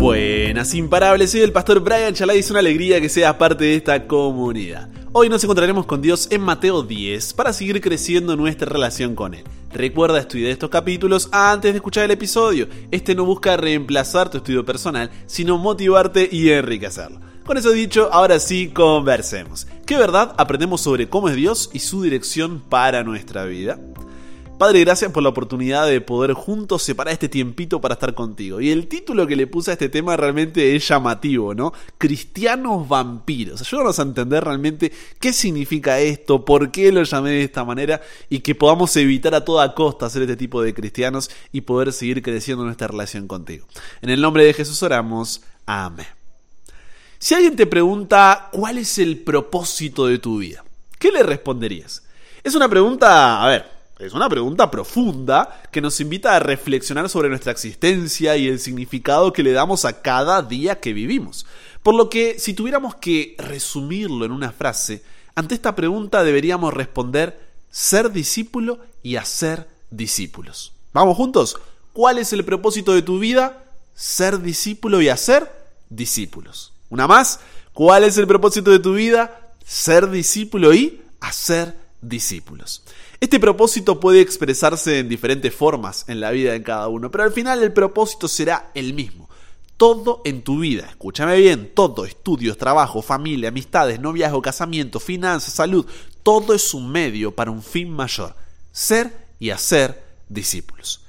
Buenas, imparables, soy el pastor Brian Chalai y es una alegría que seas parte de esta comunidad. Hoy nos encontraremos con Dios en Mateo 10 para seguir creciendo nuestra relación con Él. Recuerda estudiar estos capítulos antes de escuchar el episodio. Este no busca reemplazar tu estudio personal, sino motivarte y enriquecerlo. Con eso dicho, ahora sí conversemos. ¿Qué verdad aprendemos sobre cómo es Dios y su dirección para nuestra vida? Padre, gracias por la oportunidad de poder juntos separar este tiempito para estar contigo. Y el título que le puse a este tema realmente es llamativo, ¿no? Cristianos vampiros. Ayúdanos a entender realmente qué significa esto, por qué lo llamé de esta manera y que podamos evitar a toda costa ser este tipo de cristianos y poder seguir creciendo nuestra relación contigo. En el nombre de Jesús oramos. Amén. Si alguien te pregunta cuál es el propósito de tu vida, ¿qué le responderías? Es una pregunta, a ver, es una pregunta profunda que nos invita a reflexionar sobre nuestra existencia y el significado que le damos a cada día que vivimos. Por lo que, si tuviéramos que resumirlo en una frase, ante esta pregunta deberíamos responder ser discípulo y hacer discípulos. ¿Vamos juntos? ¿Cuál es el propósito de tu vida? Ser discípulo y hacer discípulos. Una más, ¿cuál es el propósito de tu vida? Ser discípulo y hacer discípulos. Este propósito puede expresarse en diferentes formas en la vida de cada uno, pero al final el propósito será el mismo. Todo en tu vida, escúchame bien, todo, estudios, trabajo, familia, amistades, noviazgo, casamiento, finanzas, salud, todo es un medio para un fin mayor, ser y hacer discípulos.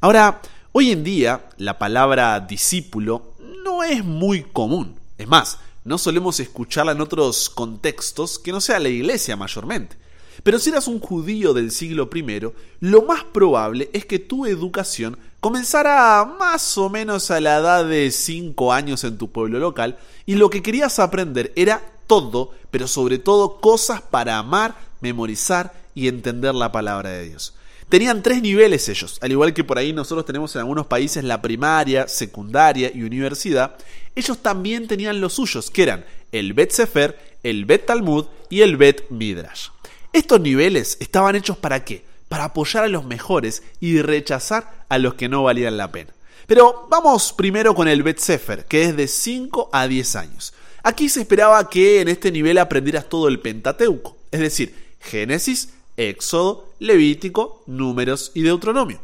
Ahora, hoy en día la palabra discípulo no es muy común. Es más, no solemos escucharla en otros contextos que no sea la iglesia mayormente. Pero si eras un judío del siglo I, lo más probable es que tu educación comenzara más o menos a la edad de 5 años en tu pueblo local y lo que querías aprender era todo, pero sobre todo cosas para amar, memorizar y entender la palabra de Dios. Tenían tres niveles ellos, al igual que por ahí nosotros tenemos en algunos países la primaria, secundaria y universidad, ellos también tenían los suyos, que eran el Bet Sefer, el Bet Talmud y el Bet Midrash. Estos niveles estaban hechos para qué? Para apoyar a los mejores y rechazar a los que no valían la pena. Pero vamos primero con el Bet Sefer, que es de 5 a 10 años. Aquí se esperaba que en este nivel aprendieras todo el Pentateuco, es decir, Génesis, Éxodo, Levítico, Números y Deuteronomio.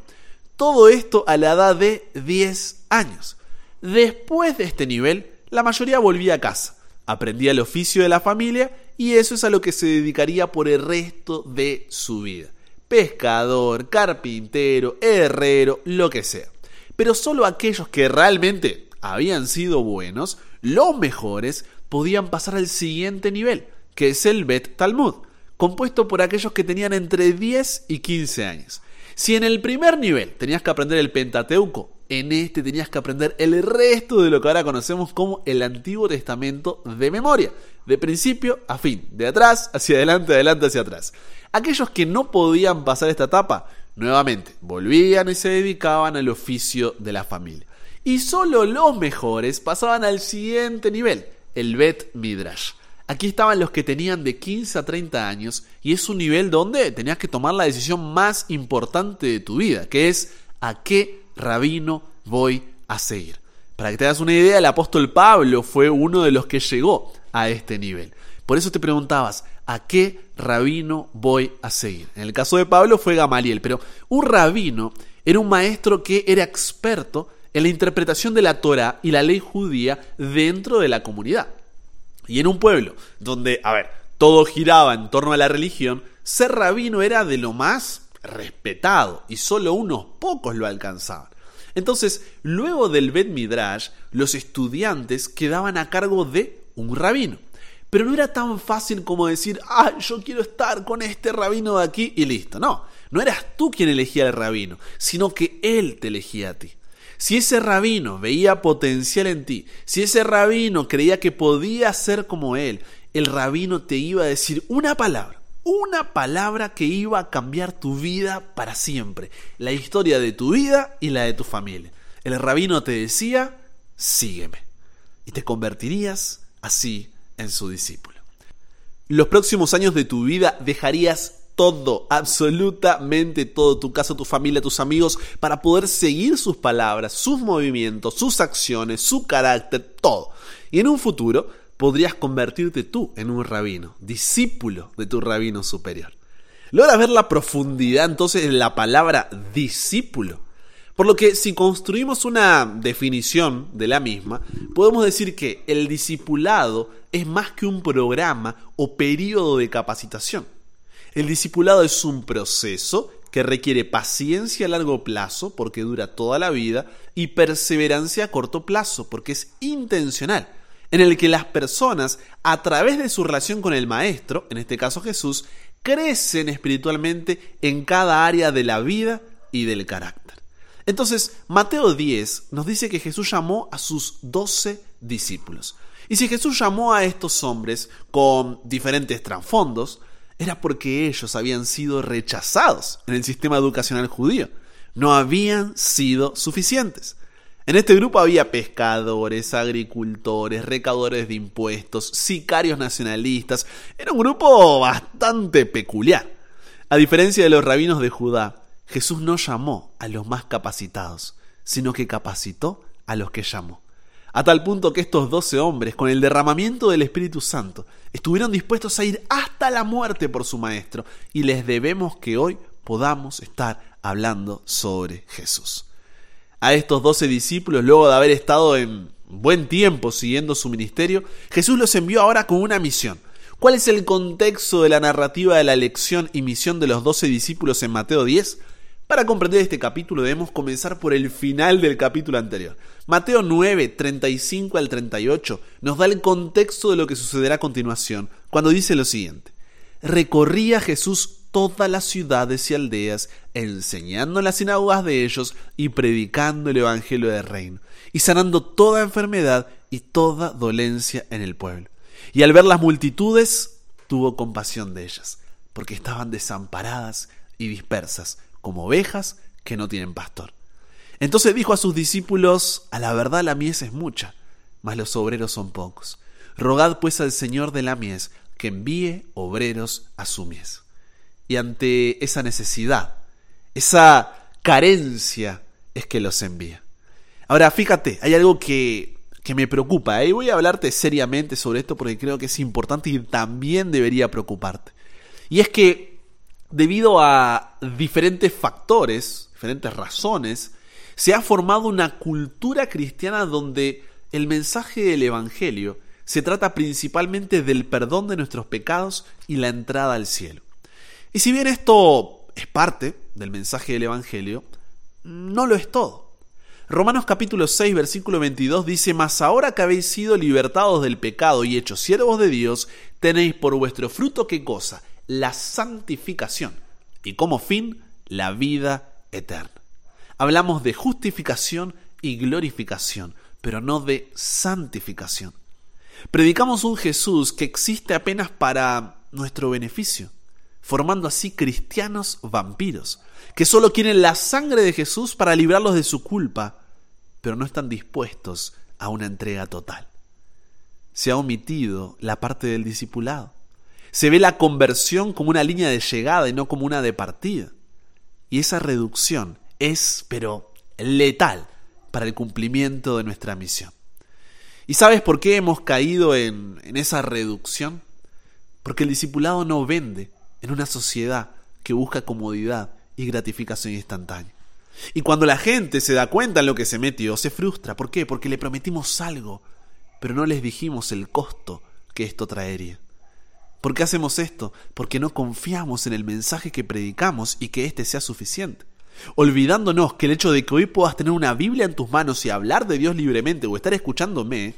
Todo esto a la edad de 10 años. Después de este nivel, la mayoría volvía a casa, aprendía el oficio de la familia y eso es a lo que se dedicaría por el resto de su vida. Pescador, carpintero, herrero, lo que sea. Pero solo aquellos que realmente habían sido buenos, los mejores, podían pasar al siguiente nivel, que es el Bet Talmud, compuesto por aquellos que tenían entre 10 y 15 años. Si en el primer nivel tenías que aprender el Pentateuco, en este tenías que aprender el resto de lo que ahora conocemos como el Antiguo Testamento de memoria, de principio a fin, de atrás hacia adelante, adelante hacia atrás. Aquellos que no podían pasar esta etapa, nuevamente, volvían y se dedicaban al oficio de la familia. Y solo los mejores pasaban al siguiente nivel, el Bet Midrash. Aquí estaban los que tenían de 15 a 30 años y es un nivel donde tenías que tomar la decisión más importante de tu vida, que es a qué rabino voy a seguir. Para que te hagas una idea, el apóstol Pablo fue uno de los que llegó a este nivel. Por eso te preguntabas, ¿a qué rabino voy a seguir? En el caso de Pablo fue Gamaliel, pero un rabino era un maestro que era experto en la interpretación de la Torah y la ley judía dentro de la comunidad. Y en un pueblo donde, a ver, todo giraba en torno a la religión, ser rabino era de lo más respetado y solo unos pocos lo alcanzaban. Entonces, luego del Bet Midrash, los estudiantes quedaban a cargo de un rabino. Pero no era tan fácil como decir, ah, yo quiero estar con este rabino de aquí y listo. No, no eras tú quien elegía al rabino, sino que él te elegía a ti. Si ese rabino veía potencial en ti, si ese rabino creía que podía ser como él, el rabino te iba a decir una palabra una palabra que iba a cambiar tu vida para siempre, la historia de tu vida y la de tu familia. El rabino te decía, sígueme, y te convertirías así en su discípulo. Los próximos años de tu vida dejarías todo, absolutamente todo, tu casa, tu familia, tus amigos, para poder seguir sus palabras, sus movimientos, sus acciones, su carácter, todo. Y en un futuro podrías convertirte tú en un rabino, discípulo de tu rabino superior. Logra ver la profundidad entonces en la palabra discípulo. Por lo que si construimos una definición de la misma, podemos decir que el discipulado es más que un programa o periodo de capacitación. El discipulado es un proceso que requiere paciencia a largo plazo porque dura toda la vida y perseverancia a corto plazo porque es intencional, en el que las personas a través de su relación con el Maestro, en este caso Jesús, crecen espiritualmente en cada área de la vida y del carácter. Entonces, Mateo 10 nos dice que Jesús llamó a sus doce discípulos. Y si Jesús llamó a estos hombres con diferentes trasfondos, era porque ellos habían sido rechazados en el sistema educacional judío. No habían sido suficientes. En este grupo había pescadores, agricultores, recaudadores de impuestos, sicarios nacionalistas. Era un grupo bastante peculiar. A diferencia de los rabinos de Judá, Jesús no llamó a los más capacitados, sino que capacitó a los que llamó. A tal punto que estos doce hombres, con el derramamiento del Espíritu Santo, estuvieron dispuestos a ir hasta la muerte por su Maestro, y les debemos que hoy podamos estar hablando sobre Jesús. A estos doce discípulos, luego de haber estado en buen tiempo siguiendo su ministerio, Jesús los envió ahora con una misión. ¿Cuál es el contexto de la narrativa de la elección y misión de los doce discípulos en Mateo 10? Para comprender este capítulo debemos comenzar por el final del capítulo anterior. Mateo 9, 35 al 38 nos da el contexto de lo que sucederá a continuación, cuando dice lo siguiente. Recorría Jesús todas las ciudades y aldeas, enseñando en las sinagogas de ellos y predicando el Evangelio del reino, y sanando toda enfermedad y toda dolencia en el pueblo. Y al ver las multitudes, tuvo compasión de ellas, porque estaban desamparadas y dispersas como ovejas que no tienen pastor. Entonces dijo a sus discípulos, a la verdad la mies es mucha, mas los obreros son pocos. Rogad pues al Señor de la mies que envíe obreros a su mies. Y ante esa necesidad, esa carencia, es que los envía. Ahora, fíjate, hay algo que, que me preocupa, y ¿eh? voy a hablarte seriamente sobre esto porque creo que es importante y también debería preocuparte. Y es que debido a diferentes factores, diferentes razones, se ha formado una cultura cristiana donde el mensaje del Evangelio se trata principalmente del perdón de nuestros pecados y la entrada al cielo. Y si bien esto es parte del mensaje del Evangelio, no lo es todo. Romanos capítulo 6 versículo 22 dice, Mas ahora que habéis sido libertados del pecado y hechos siervos de Dios, tenéis por vuestro fruto qué cosa? la santificación y como fin la vida eterna. Hablamos de justificación y glorificación, pero no de santificación. Predicamos un Jesús que existe apenas para nuestro beneficio, formando así cristianos vampiros, que solo quieren la sangre de Jesús para librarlos de su culpa, pero no están dispuestos a una entrega total. Se ha omitido la parte del discipulado se ve la conversión como una línea de llegada y no como una de partida. Y esa reducción es, pero, letal para el cumplimiento de nuestra misión. ¿Y sabes por qué hemos caído en, en esa reducción? Porque el discipulado no vende en una sociedad que busca comodidad y gratificación instantánea. Y cuando la gente se da cuenta en lo que se metió, se frustra. ¿Por qué? Porque le prometimos algo, pero no les dijimos el costo que esto traería. ¿Por qué hacemos esto? Porque no confiamos en el mensaje que predicamos y que éste sea suficiente. Olvidándonos que el hecho de que hoy puedas tener una Biblia en tus manos y hablar de Dios libremente o estar escuchándome,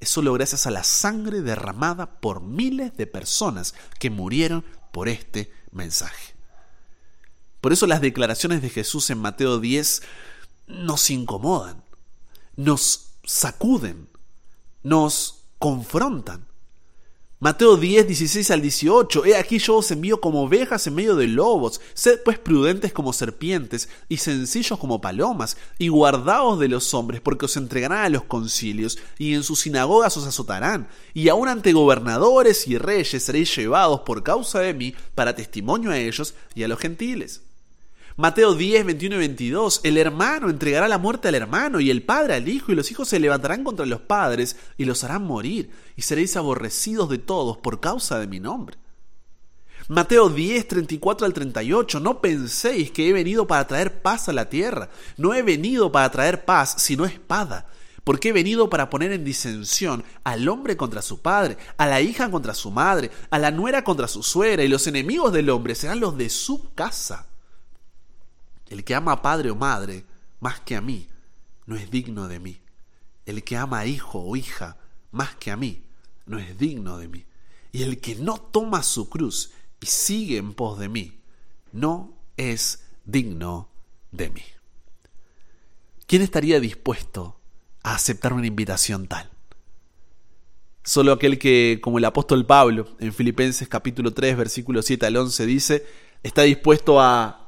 es solo gracias a la sangre derramada por miles de personas que murieron por este mensaje. Por eso las declaraciones de Jesús en Mateo 10 nos incomodan, nos sacuden, nos confrontan. Mateo 10, 16 al 18. He aquí yo os envío como ovejas en medio de lobos. Sed pues prudentes como serpientes y sencillos como palomas, y guardaos de los hombres, porque os entregarán a los concilios, y en sus sinagogas os azotarán, y aun ante gobernadores y reyes seréis llevados por causa de mí para testimonio a ellos y a los gentiles. Mateo 10, 21 y 22. El hermano entregará la muerte al hermano y el padre al hijo y los hijos se levantarán contra los padres y los harán morir y seréis aborrecidos de todos por causa de mi nombre. Mateo 10, 34 al 38. No penséis que he venido para traer paz a la tierra. No he venido para traer paz, sino espada. Porque he venido para poner en disensión al hombre contra su padre, a la hija contra su madre, a la nuera contra su suegra, y los enemigos del hombre serán los de su casa. El que ama a padre o madre más que a mí no es digno de mí. El que ama a hijo o hija más que a mí no es digno de mí. Y el que no toma su cruz y sigue en pos de mí no es digno de mí. ¿Quién estaría dispuesto a aceptar una invitación tal? Solo aquel que, como el apóstol Pablo, en Filipenses capítulo 3, versículo 7 al 11 dice, está dispuesto a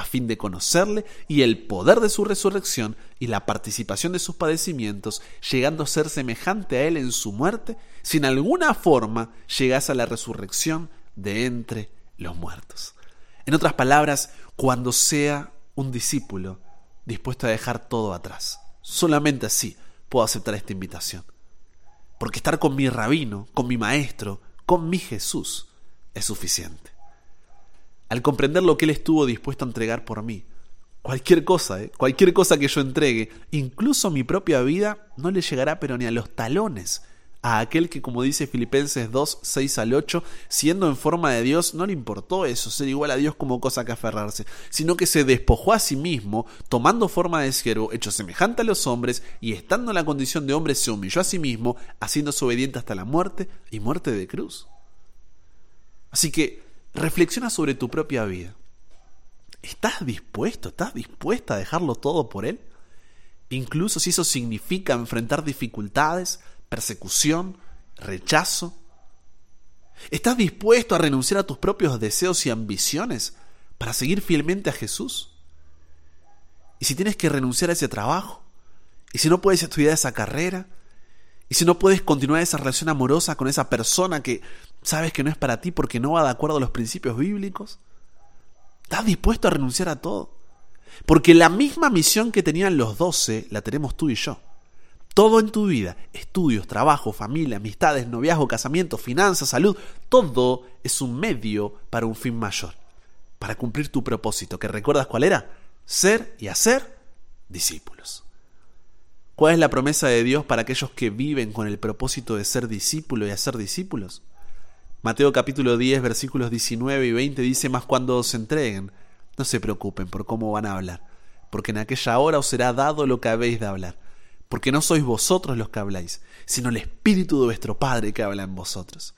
a fin de conocerle y el poder de su resurrección y la participación de sus padecimientos, llegando a ser semejante a él en su muerte, si en alguna forma llegase a la resurrección de entre los muertos. En otras palabras, cuando sea un discípulo dispuesto a dejar todo atrás. Solamente así puedo aceptar esta invitación. Porque estar con mi rabino, con mi maestro, con mi Jesús, es suficiente al comprender lo que Él estuvo dispuesto a entregar por mí. Cualquier cosa, ¿eh? cualquier cosa que yo entregue, incluso mi propia vida, no le llegará pero ni a los talones a aquel que, como dice Filipenses 2, 6 al 8, siendo en forma de Dios, no le importó eso, ser igual a Dios como cosa que aferrarse, sino que se despojó a sí mismo, tomando forma de siervo, hecho semejante a los hombres, y estando en la condición de hombre, se humilló a sí mismo, haciéndose obediente hasta la muerte y muerte de cruz. Así que Reflexiona sobre tu propia vida. ¿Estás dispuesto, estás dispuesta a dejarlo todo por Él? Incluso si eso significa enfrentar dificultades, persecución, rechazo. ¿Estás dispuesto a renunciar a tus propios deseos y ambiciones para seguir fielmente a Jesús? ¿Y si tienes que renunciar a ese trabajo? ¿Y si no puedes estudiar esa carrera? ¿Y si no puedes continuar esa relación amorosa con esa persona que sabes que no es para ti porque no va de acuerdo a los principios bíblicos? ¿Estás dispuesto a renunciar a todo? Porque la misma misión que tenían los doce la tenemos tú y yo. Todo en tu vida, estudios, trabajo, familia, amistades, noviazgo, casamiento, finanzas, salud, todo es un medio para un fin mayor, para cumplir tu propósito, que recuerdas cuál era, ser y hacer discípulos. ¿Cuál es la promesa de Dios para aquellos que viven con el propósito de ser discípulo y hacer discípulos? Mateo capítulo 10 versículos 19 y 20 dice, más cuando os entreguen, no se preocupen por cómo van a hablar, porque en aquella hora os será dado lo que habéis de hablar, porque no sois vosotros los que habláis, sino el Espíritu de vuestro Padre que habla en vosotros.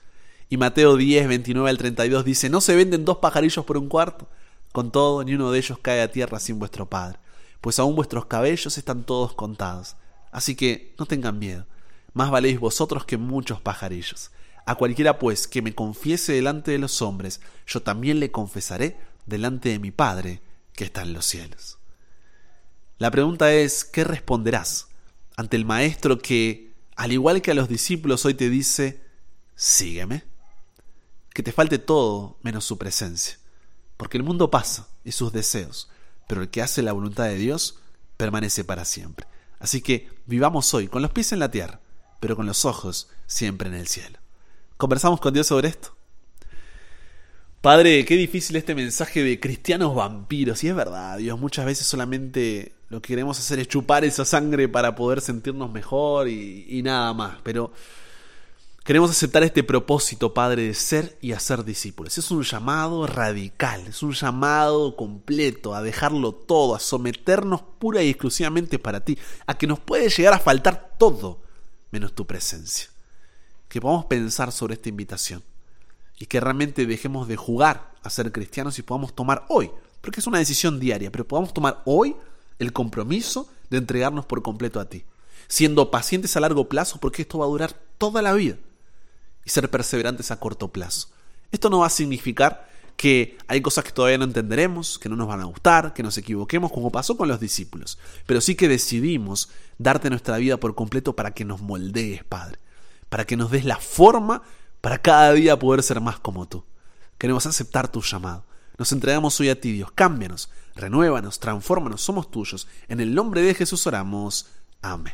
Y Mateo 10, 29 al 32 dice, no se venden dos pajarillos por un cuarto, con todo ni uno de ellos cae a tierra sin vuestro Padre, pues aún vuestros cabellos están todos contados. Así que no tengan miedo, más valéis vosotros que muchos pajarillos. A cualquiera pues que me confiese delante de los hombres, yo también le confesaré delante de mi Padre que está en los cielos. La pregunta es, ¿qué responderás ante el Maestro que, al igual que a los discípulos, hoy te dice, sígueme? Que te falte todo menos su presencia, porque el mundo pasa y sus deseos, pero el que hace la voluntad de Dios permanece para siempre. Así que vivamos hoy con los pies en la tierra, pero con los ojos siempre en el cielo conversamos con Dios sobre esto. Padre, qué difícil este mensaje de cristianos vampiros. Y es verdad, Dios, muchas veces solamente lo que queremos hacer es chupar esa sangre para poder sentirnos mejor y, nada más. Pero Queremos aceptar este propósito, Padre, de ser y hacer discípulos. Es un llamado radical, es un llamado completo a dejarlo todo, a someternos pura y exclusivamente para ti, a que nos puede llegar a faltar todo menos tu presencia. Que podamos pensar sobre esta invitación y que realmente dejemos de jugar a ser cristianos y podamos tomar hoy, porque es una decisión diaria, pero podamos tomar hoy el compromiso de entregarnos por completo a ti, siendo pacientes a largo plazo, porque esto va a durar toda la vida y ser perseverantes a corto plazo. Esto no va a significar que hay cosas que todavía no entenderemos, que no nos van a gustar, que nos equivoquemos, como pasó con los discípulos, pero sí que decidimos darte nuestra vida por completo para que nos moldees, Padre, para que nos des la forma para cada día poder ser más como tú. Queremos aceptar tu llamado. Nos entregamos hoy a ti, Dios. Cámbianos, renuévanos, transfórmanos, somos tuyos. En el nombre de Jesús oramos. Amén